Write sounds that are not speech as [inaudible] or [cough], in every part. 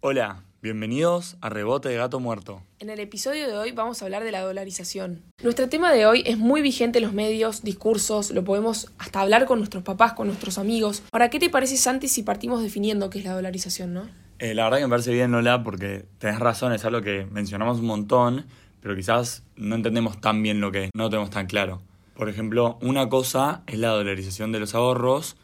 Hola, bienvenidos a Rebote de Gato Muerto. En el episodio de hoy vamos a hablar de la dolarización. Nuestro tema de hoy es muy vigente en los medios, discursos, lo podemos hasta hablar con nuestros papás, con nuestros amigos. Ahora, ¿qué te parece, Santi, si partimos definiendo qué es la dolarización, no? Eh, la verdad que me parece bien, Lola, porque tenés razón, es algo que mencionamos un montón, pero quizás no entendemos tan bien lo que no tenemos tan claro. Por ejemplo, una cosa es la dolarización de los ahorros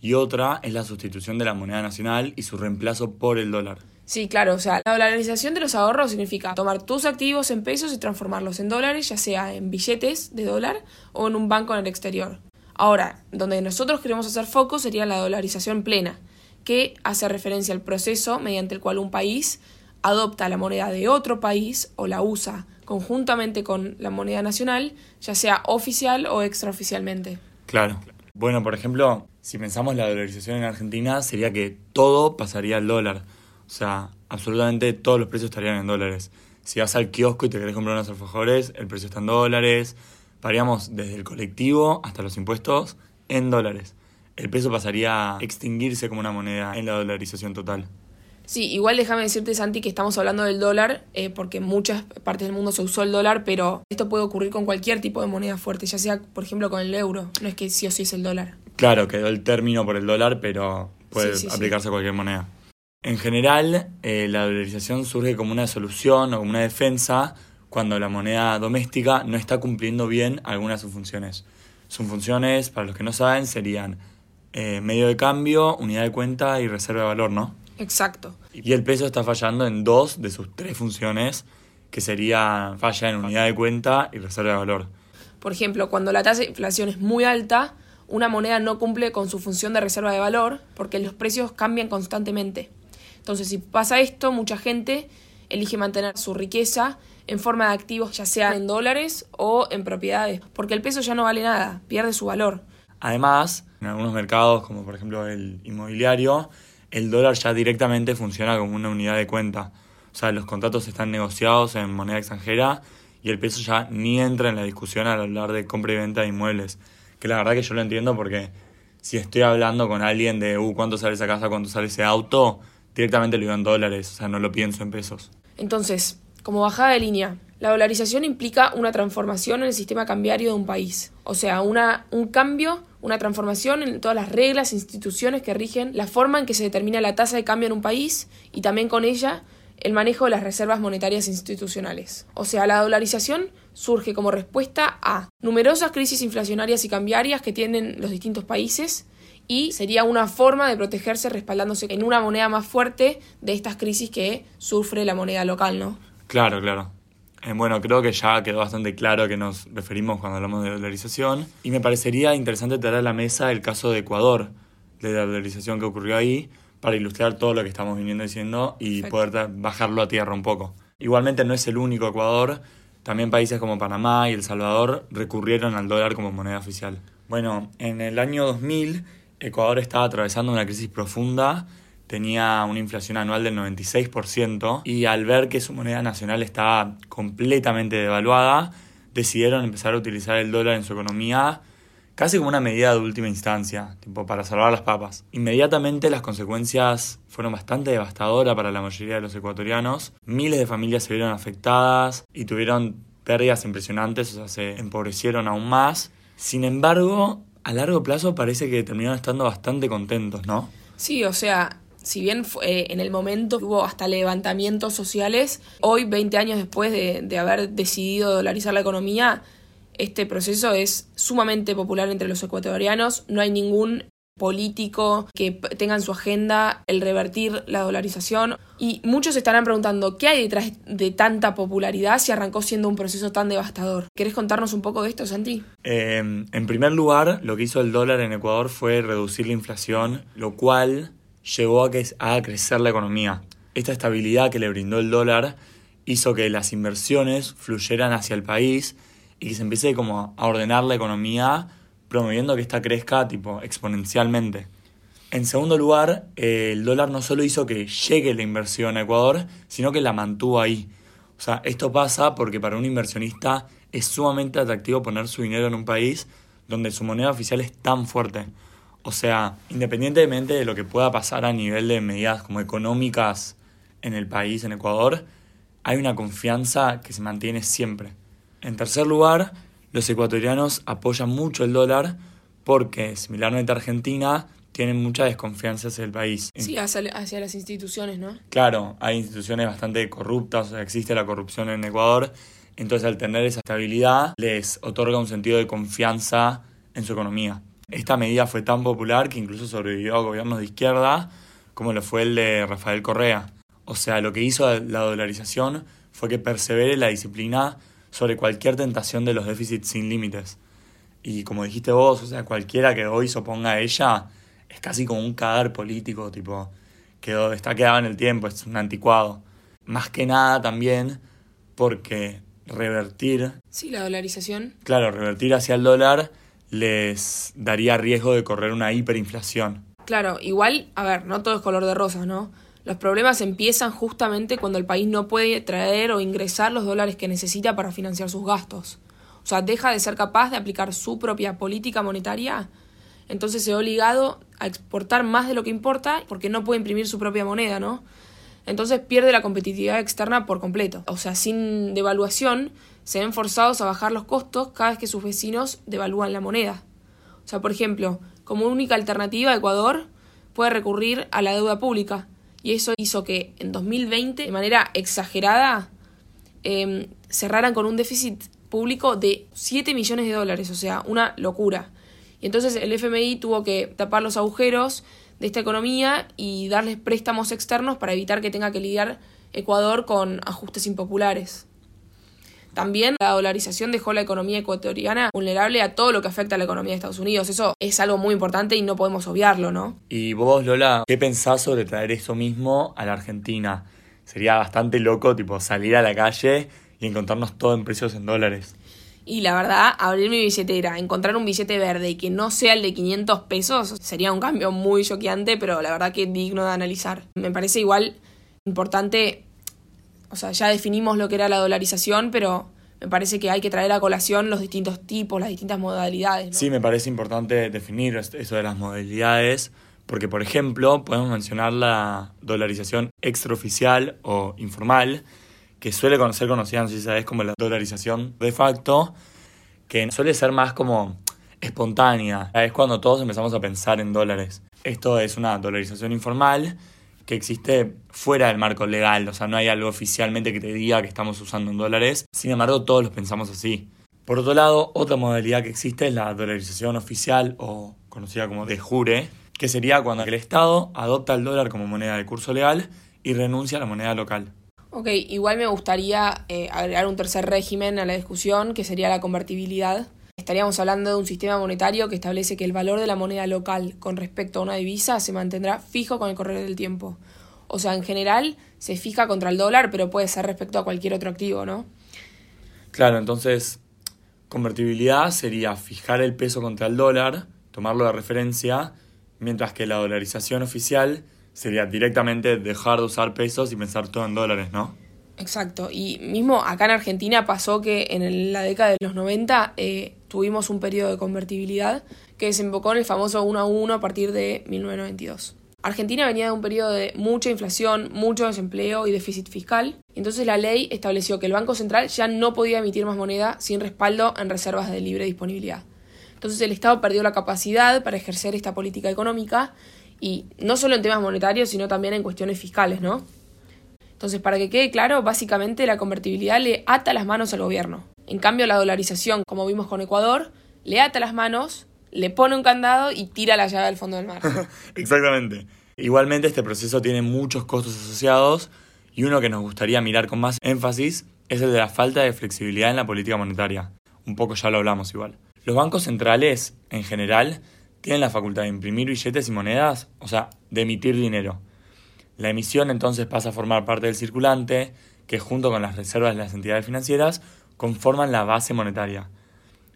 y otra es la sustitución de la moneda nacional y su reemplazo por el dólar. Sí, claro, o sea, la dolarización de los ahorros significa tomar tus activos en pesos y transformarlos en dólares, ya sea en billetes de dólar o en un banco en el exterior. Ahora, donde nosotros queremos hacer foco sería la dolarización plena, que hace referencia al proceso mediante el cual un país adopta la moneda de otro país o la usa conjuntamente con la moneda nacional, ya sea oficial o extraoficialmente. Claro. Bueno, por ejemplo, si pensamos la dolarización en Argentina, sería que todo pasaría al dólar. O sea, absolutamente todos los precios estarían en dólares. Si vas al kiosco y te querés comprar unos alfajores, el precio está en dólares. Pagaríamos desde el colectivo hasta los impuestos en dólares. El peso pasaría a extinguirse como una moneda en la dolarización total. Sí, igual déjame decirte, Santi, que estamos hablando del dólar, eh, porque en muchas partes del mundo se usó el dólar, pero esto puede ocurrir con cualquier tipo de moneda fuerte, ya sea, por ejemplo, con el euro. No es que sí o sí es el dólar. Claro, quedó el término por el dólar, pero puede Sí, sí, sí. aplicarse a cualquier moneda. En general, eh, la dolarización surge como una solución o como una defensa cuando la moneda doméstica no está cumpliendo bien algunas de sus funciones. Sus funciones, para los que no saben, serían eh, medio de cambio, unidad de cuenta y reserva de valor, ¿no? Exacto. Y el peso está fallando en dos de sus tres funciones, que sería falla en unidad de cuenta y reserva de valor. Por ejemplo, cuando la tasa de inflación es muy alta, una moneda no cumple con su función de reserva de valor porque los precios cambian constantemente. Entonces, si pasa esto, mucha gente elige mantener su riqueza en forma de activos, ya sea en dólares o en propiedades, porque el peso ya no vale nada, pierde su valor. Además, en algunos mercados, como por ejemplo el inmobiliario, el dólar ya directamente funciona como una unidad de cuenta. O sea, los contratos están negociados en moneda extranjera y el peso ya ni entra en la discusión al hablar de compra y venta de inmuebles. Que la verdad que yo lo entiendo porque si estoy hablando con alguien de, uh, ¿cuánto sale esa casa? ¿Cuánto sale ese auto? Directamente lo digo en dólares, o sea, no lo pienso en pesos. Entonces, como bajada de línea, la dolarización implica una transformación en el sistema cambiario de un país. O sea, una, un cambio, una transformación en todas las reglas e instituciones que rigen la forma en que se determina la tasa de cambio en un país y también con ella el manejo de las reservas monetarias institucionales. O sea, la dolarización surge como respuesta a numerosas crisis inflacionarias y cambiarias que tienen los distintos países y sería una forma de protegerse respaldándose en una moneda más fuerte de estas crisis que sufre la moneda local, ¿no? Claro, claro. Eh, bueno, creo que ya quedó bastante claro a qué nos referimos cuando hablamos de dolarización. Y me parecería interesante traer a la mesa el caso de Ecuador, de la dolarización que ocurrió ahí, para ilustrar todo lo que estamos viniendo diciendo y Perfecto. poder bajarlo a tierra un poco. Igualmente no es el único Ecuador, también países como Panamá y El Salvador recurrieron al dólar como moneda oficial. Bueno, en el año 2000 Ecuador estaba atravesando una crisis profunda, tenía una inflación anual del 96% y al ver que su moneda nacional estaba completamente devaluada, decidieron empezar a utilizar el dólar en su economía casi como una medida de última instancia, tipo para salvar las papas. Inmediatamente las consecuencias fueron bastante devastadoras para la mayoría de los ecuatorianos. Miles de familias se vieron afectadas y tuvieron pérdidas impresionantes, o sea, se empobrecieron aún más. Sin embargo, a largo plazo parece que terminaron estando bastante contentos, ¿no? Sí, o sea, si bien eh, en el momento hubo hasta levantamientos sociales, hoy, 20 años después de, haber decidido dolarizar la economía, este proceso es sumamente popular entre los ecuatorianos. No hay ningún político que tenga en su agenda el revertir la dolarización. Y muchos estarán preguntando, ¿qué hay detrás de tanta popularidad si arrancó siendo un proceso tan devastador? ¿Querés contarnos un poco de esto, Santi? Eh, en primer lugar, lo que hizo el dólar en Ecuador fue reducir la inflación, lo cual llevó a que haga crecer la economía. Esta estabilidad que le brindó el dólar hizo que las inversiones fluyeran hacia el país y que se empiece como a ordenar la economía, promoviendo que esta crezca tipo exponencialmente. En segundo lugar, eh, el dólar no solo hizo que llegue la inversión a Ecuador, sino que la mantuvo ahí. O sea, esto pasa porque para un inversionista es sumamente atractivo poner su dinero en un país donde su moneda oficial es tan fuerte. O sea, independientemente de lo que pueda pasar a nivel de medidas como económicas en el país, en Ecuador, hay una confianza que se mantiene siempre. En tercer lugar, los ecuatorianos apoyan mucho el dólar porque, similarmente a Argentina, tienen mucha desconfianza hacia el país. Sí, hacia, hacia, las instituciones, ¿no? Claro, hay instituciones bastante corruptas, o sea, existe la corrupción en Ecuador, entonces al tener esa estabilidad les otorga un sentido de confianza en su economía. Esta medida fue tan popular que incluso sobrevivió a gobiernos de izquierda como lo fue el de Rafael Correa. O sea, lo que hizo la dolarización fue que persevere la disciplina sobre cualquier tentación de los déficits sin límites. Y como dijiste vos, o sea, cualquiera que hoy se oponga a ella es casi como un cadáver político, tipo, quedó, está quedado en el tiempo, es un anticuado. Más que nada también porque revertir... Sí, la dolarización. Claro, revertir hacia el dólar les daría riesgo de correr una hiperinflación. Claro, igual, a ver, no todo es color de rosas, ¿no? Los problemas empiezan justamente cuando el país no puede traer o ingresar los dólares que necesita para financiar sus gastos. O sea, deja de ser capaz de aplicar su propia política monetaria, entonces se ve obligado a exportar más de lo que importa porque no puede imprimir su propia moneda, ¿no? Entonces pierde la competitividad externa por completo. O sea, sin devaluación, se ven forzados a bajar los costos cada vez que sus vecinos devalúan la moneda. O sea, por ejemplo, como única alternativa, Ecuador puede recurrir a la deuda pública, y eso hizo que en 2020, de manera exagerada, em, cerraran con un déficit público de 7 millones de dólares, o sea, una locura. Y entonces el FMI tuvo que tapar los agujeros de esta economía y darles préstamos externos para evitar que tenga que lidiar Ecuador con ajustes impopulares. También la dolarización dejó la economía ecuatoriana vulnerable a todo lo que afecta a la economía de Estados Unidos. Eso es algo muy importante y no podemos obviarlo, ¿no? Y vos, Lola, ¿qué pensás sobre traer eso mismo a la Argentina? Sería bastante loco, tipo, salir a la calle y encontrarnos todo en precios en dólares. Y la verdad, abrir mi billetera, encontrar un billete verde y que no sea el de 500 pesos sería un cambio muy choqueante, pero la verdad que digno de analizar. Me parece igual importante o sea, ya definimos lo que era la dolarización, pero me parece que hay que traer a colación los distintos tipos, las distintas modalidades. Sí, me parece importante definir eso de las modalidades, porque por ejemplo podemos mencionar la dolarización extraoficial o informal, que suele conocer conocida, no sé si sabes, como la dolarización de facto, que suele ser más como espontánea. Es cuando todos empezamos a pensar en dólares. Esto es una dolarización informal que existe fuera del marco legal, o sea, no hay algo oficialmente que te diga que estamos usando en dólares, sin embargo todos los pensamos así. Por otro lado, otra modalidad que existe es la dolarización oficial o conocida como de jure, que sería cuando el Estado adopta el dólar como moneda de curso legal y renuncia a la moneda local. Ok, igual me gustaría eh, agregar un tercer régimen a la discusión, que sería la convertibilidad. Estaríamos hablando de un sistema monetario que establece que el valor de la moneda local con respecto a una divisa se mantendrá fijo con el correr del tiempo. O sea, en general se fija contra el dólar, pero puede ser respecto a cualquier otro activo, ¿no? Claro, entonces convertibilidad sería fijar el peso contra el dólar, tomarlo de referencia, mientras que la dolarización oficial sería directamente dejar de usar pesos y pensar todo en dólares, ¿no? Exacto, y mismo acá en Argentina pasó que en la década de los 90 eh, tuvimos un periodo de convertibilidad que desembocó en el famoso 1 a 1 a partir de 1992. Argentina venía de un periodo de mucha inflación, mucho desempleo y déficit fiscal. Entonces la ley estableció que el Banco Central ya no podía emitir más moneda sin respaldo en reservas de libre disponibilidad. Entonces el Estado perdió la capacidad para ejercer esta política económica y no solo en temas monetarios, sino también en cuestiones fiscales, ¿no? Entonces, para que quede claro, básicamente la convertibilidad le ata las manos al gobierno. En cambio, la dolarización, como vimos con Ecuador, le ata las manos, le pone un candado y tira la llave al fondo del mar. [laughs] Exactamente. Igualmente, este proceso tiene muchos costos asociados y uno que nos gustaría mirar con más énfasis es el de la falta de flexibilidad en la política monetaria. Un poco ya lo hablamos igual. Los bancos centrales, en general, tienen la facultad de imprimir billetes y monedas, o sea, de emitir dinero. La emisión entonces pasa a formar parte del circulante, que junto con las reservas de las entidades financieras conforman la base monetaria.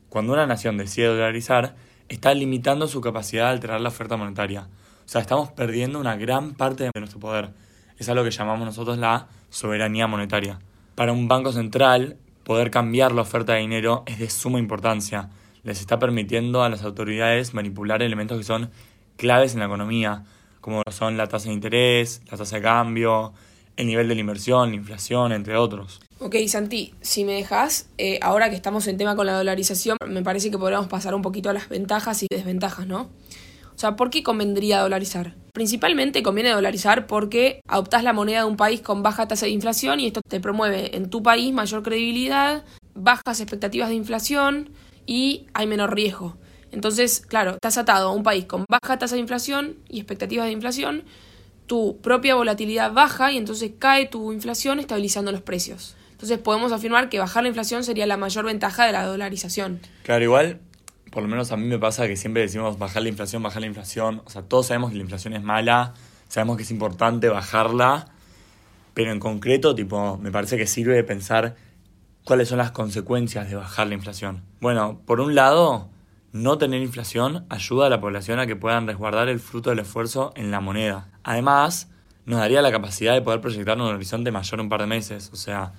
Cuando una nación decide dolarizar, está limitando su capacidad de alterar la oferta monetaria. O sea, estamos perdiendo una gran parte de nuestro poder. Es algo que llamamos nosotros la soberanía monetaria. Para un banco central, poder cambiar la oferta de dinero es de suma importancia. Les está permitiendo a las autoridades manipular elementos que son claves en la economía, como son la tasa de interés, la tasa de cambio, el nivel de la inversión, la inflación, entre otros. Ok, Santi, si me dejas, eh, ahora que estamos en tema con la dolarización, me parece que podríamos pasar un poquito a las ventajas y desventajas, ¿no? O sea, ¿por qué convendría dolarizar? Principalmente conviene dolarizar porque adoptás la moneda de un país con baja tasa de inflación y esto te promueve en tu país mayor credibilidad, bajas expectativas de inflación y hay menor riesgo. Entonces, claro, estás atado a un país con baja tasa de inflación y expectativas de inflación, tu propia volatilidad baja y entonces cae tu inflación estabilizando los precios. Entonces podemos afirmar que bajar la inflación sería la mayor ventaja de la dolarización. Claro, igual, por lo menos a mí me pasa que siempre decimos bajar la inflación, bajar la inflación. O sea, todos sabemos que la inflación es mala, sabemos que es importante bajarla, pero en concreto, tipo, me parece que sirve de pensar cuáles son las consecuencias de bajar la inflación. Bueno, por un lado, no tener inflación ayuda a la población a que puedan resguardar el fruto del esfuerzo en la moneda. Además, nos daría la capacidad de poder proyectar un horizonte mayor un par de meses. O sea,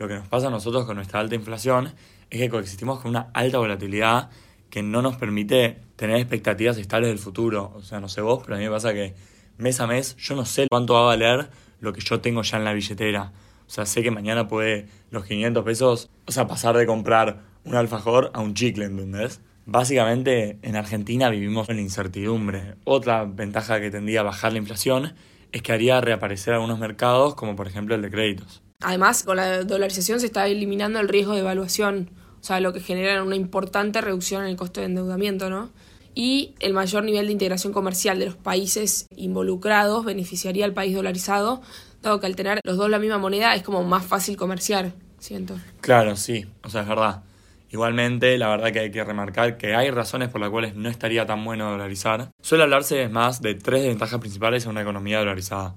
lo que nos pasa a nosotros con nuestra alta inflación es que coexistimos con una alta volatilidad que no nos permite tener expectativas estables del futuro. O sea, no sé vos, pero a mí me pasa que mes a mes yo no sé cuánto va a valer lo que yo tengo ya en la billetera. O sea, sé que mañana puede los 500 pesos, o sea, pasar de comprar un alfajor a un chicle, ¿entendés? Básicamente en Argentina vivimos en incertidumbre. Otra ventaja que tendría bajar la inflación es que haría reaparecer algunos mercados como por ejemplo el de créditos. Además, con la dolarización se está eliminando el riesgo de evaluación, o sea, lo que genera una importante reducción en el costo de endeudamiento, ¿no? Y el mayor nivel de integración comercial de los países involucrados beneficiaría al país dolarizado, dado que al tener los dos la misma moneda es como más fácil comerciar, siento. Claro, sí, o sea, es verdad. Igualmente, la verdad que hay que remarcar que hay razones por las cuales no estaría tan bueno dolarizar. Suele hablarse más de tres ventajas principales en una economía dolarizada.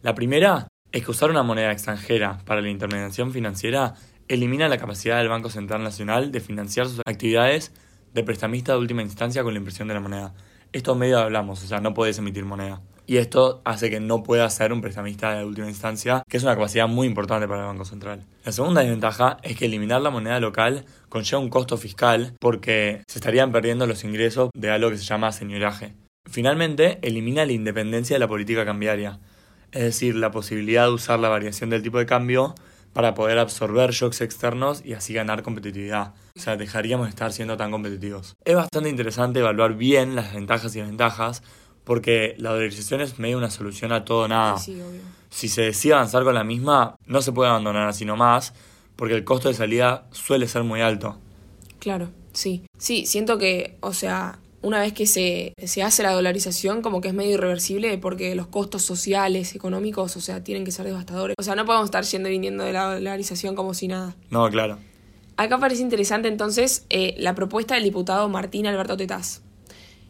La primera es que usar una moneda extranjera para la intermediación financiera elimina la capacidad del Banco Central Nacional de financiar sus actividades de prestamista de última instancia con la impresión de la moneda. Esto medio hablamos, o sea, no puedes emitir moneda y esto hace que no pueda ser un prestamista de última instancia, que es una capacidad muy importante para el Banco Central. La segunda desventaja es que eliminar la moneda local conlleva un costo fiscal porque se estarían perdiendo los ingresos de algo que se llama señoraje. Finalmente, elimina la independencia de la política cambiaria, es decir, la posibilidad de usar la variación del tipo de cambio para poder absorber shocks externos y así ganar competitividad. O sea, dejaríamos de estar siendo tan competitivos. Es bastante interesante evaluar bien las ventajas y desventajas porque la dolarización es medio una solución a todo nada. Si se decide avanzar con la misma, no se puede abandonar así nomás, porque el costo de salida suele ser muy alto. Claro, sí. Sí, siento que, o sea, una vez que se, se hace la dolarización, como que es medio irreversible, porque los costos sociales, económicos, o sea, tienen que ser devastadores. O sea, no podemos estar yendo y viniendo de la dolarización como si nada. No, claro. Acá parece interesante entonces eh, la propuesta del diputado Martín Alberto Tetaz.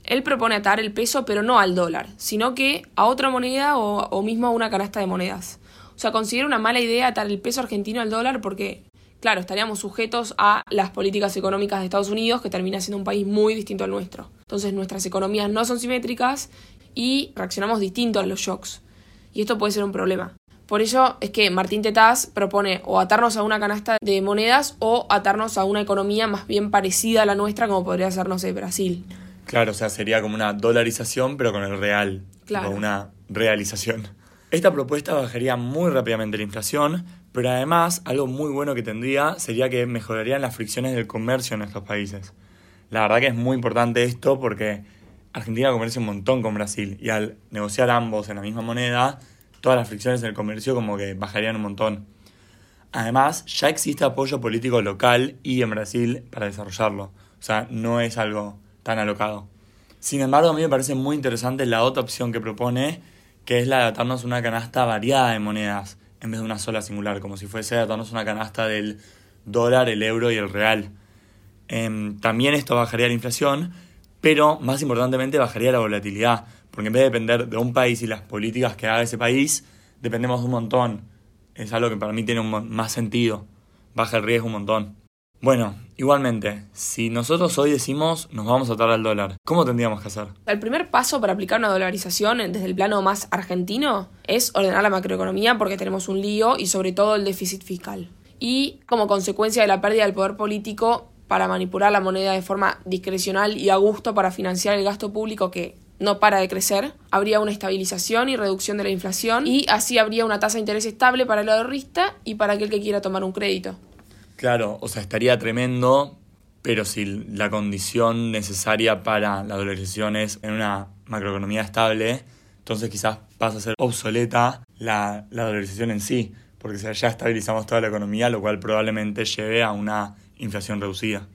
Él propone atar el peso, pero no al dólar, sino que a otra moneda o, mismo a una canasta de monedas. O sea, considera una mala idea atar el peso argentino al dólar porque, claro, estaríamos sujetos a las políticas económicas de Estados Unidos, que termina siendo un país muy distinto al nuestro. Entonces nuestras economías no son simétricas y reaccionamos distinto a los shocks. Y esto puede ser un problema. Por ello es que Martín Tetaz propone o atarnos a una canasta de monedas o atarnos a una economía más bien parecida a la nuestra, como podría ser, no sé, Brasil. Claro, o sea, sería como una dolarización, pero con el real. Claro. una realización. Esta propuesta bajaría muy rápidamente la inflación, pero además algo muy bueno que tendría sería que mejorarían las fricciones del comercio en estos países. La verdad que es muy importante esto porque Argentina comercia un montón con Brasil y al negociar ambos en la misma moneda, todas las fricciones en el comercio como que bajarían un montón. Además, ya existe apoyo político local y en Brasil para desarrollarlo. O sea, no es algo tan alocado. Sin embargo, a mí me parece muy interesante la otra opción que propone, que es la de atarnos una canasta variada de monedas, en vez de una sola singular, como si fuese atarnos una canasta del dólar, el euro y el real. Em, también esto bajaría la inflación, pero más importantemente bajaría la volatilidad, porque en vez de depender de un país y las políticas que haga ese país, dependemos de un montón. Es algo que para mí tiene un, más sentido, baja el riesgo un montón. Bueno, igualmente, si nosotros hoy decimos nos vamos a atar al dólar, ¿cómo tendríamos que hacer? El primer paso para aplicar una dolarización desde el plano más argentino es ordenar la macroeconomía porque tenemos un lío y sobre todo el déficit fiscal. Y como consecuencia de la pérdida del poder político para manipular la moneda de forma discrecional y a gusto para financiar el gasto público que no para de crecer, habría una estabilización y reducción de la inflación y así habría una tasa de interés estable para el ahorrista y para aquel que quiera tomar un crédito. Claro, o sea, estaría tremendo, pero si la condición necesaria para la dolarización es en una macroeconomía estable, entonces quizás pasa a ser obsoleta la, la dolarización en sí, porque ya estabilizamos toda la economía, lo cual probablemente lleve a una inflación reducida.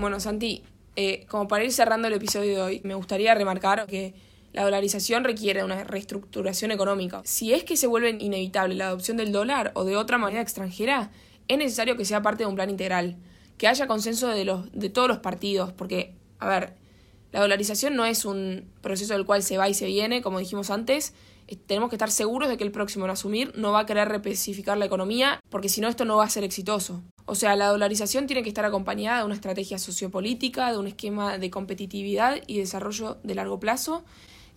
Bueno, Santi, eh, como para ir cerrando el episodio de hoy, me gustaría remarcar que la dolarización requiere una reestructuración económica. Si es que se vuelve inevitable la adopción del dólar o de otra moneda extranjera, es necesario que sea parte de un plan integral, que haya consenso de, los, de todos los partidos, porque, a ver, la dolarización no es un proceso del cual se va y se viene, como dijimos antes. Eh, tenemos que estar seguros de que el próximo en asumir no va a querer repecificar la economía, porque si no esto no va a ser exitoso. O sea, la dolarización tiene que estar acompañada de una estrategia sociopolítica, de un esquema de competitividad y desarrollo de largo plazo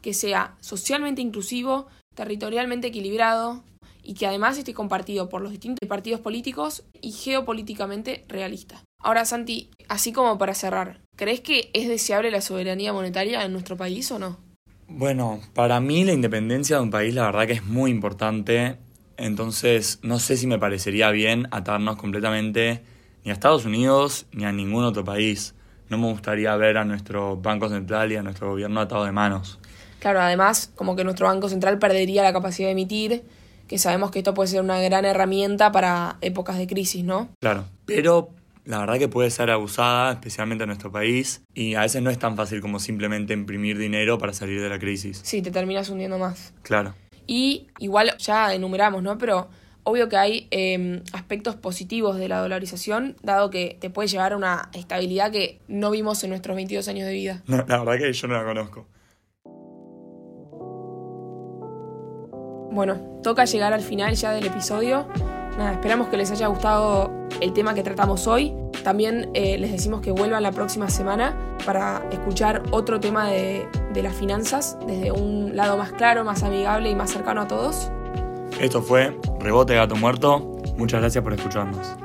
que sea socialmente inclusivo, territorialmente equilibrado y que además esté compartido por los distintos partidos políticos y geopolíticamente realista. Ahora, Santi, así como para cerrar, ¿crees que es deseable la soberanía monetaria en nuestro país o no? Bueno, para mí la independencia de un país la verdad que es muy importante entonces, no sé si me parecería bien atarnos completamente ni a Estados Unidos ni a ningún otro país. No me gustaría ver a nuestro Banco Central y a nuestro gobierno atado de manos. Claro, además, como que nuestro Banco Central perdería la capacidad de emitir, que sabemos que esto puede ser una gran herramienta para épocas de crisis, ¿no? Claro, pero la verdad que puede ser abusada, especialmente en nuestro país, y a veces no es tan fácil como simplemente imprimir dinero para salir de la crisis. Sí, te terminas hundiendo más. Claro. Y igual ya enumeramos, ¿no? Pero obvio que hay em, aspectos positivos de la dolarización, dado que te puede llevar a una estabilidad que no vimos en nuestros 22 años de vida. No, la verdad que yo no la conozco. Bueno, toca llegar al final ya del episodio. Nada, esperamos que les haya gustado el tema que tratamos hoy. También eh, les decimos que vuelvan la próxima semana para escuchar otro tema de, de las finanzas desde un lado más claro, más amigable y más cercano a todos. Esto fue Rebote Gato Muerto. Muchas gracias por escucharnos.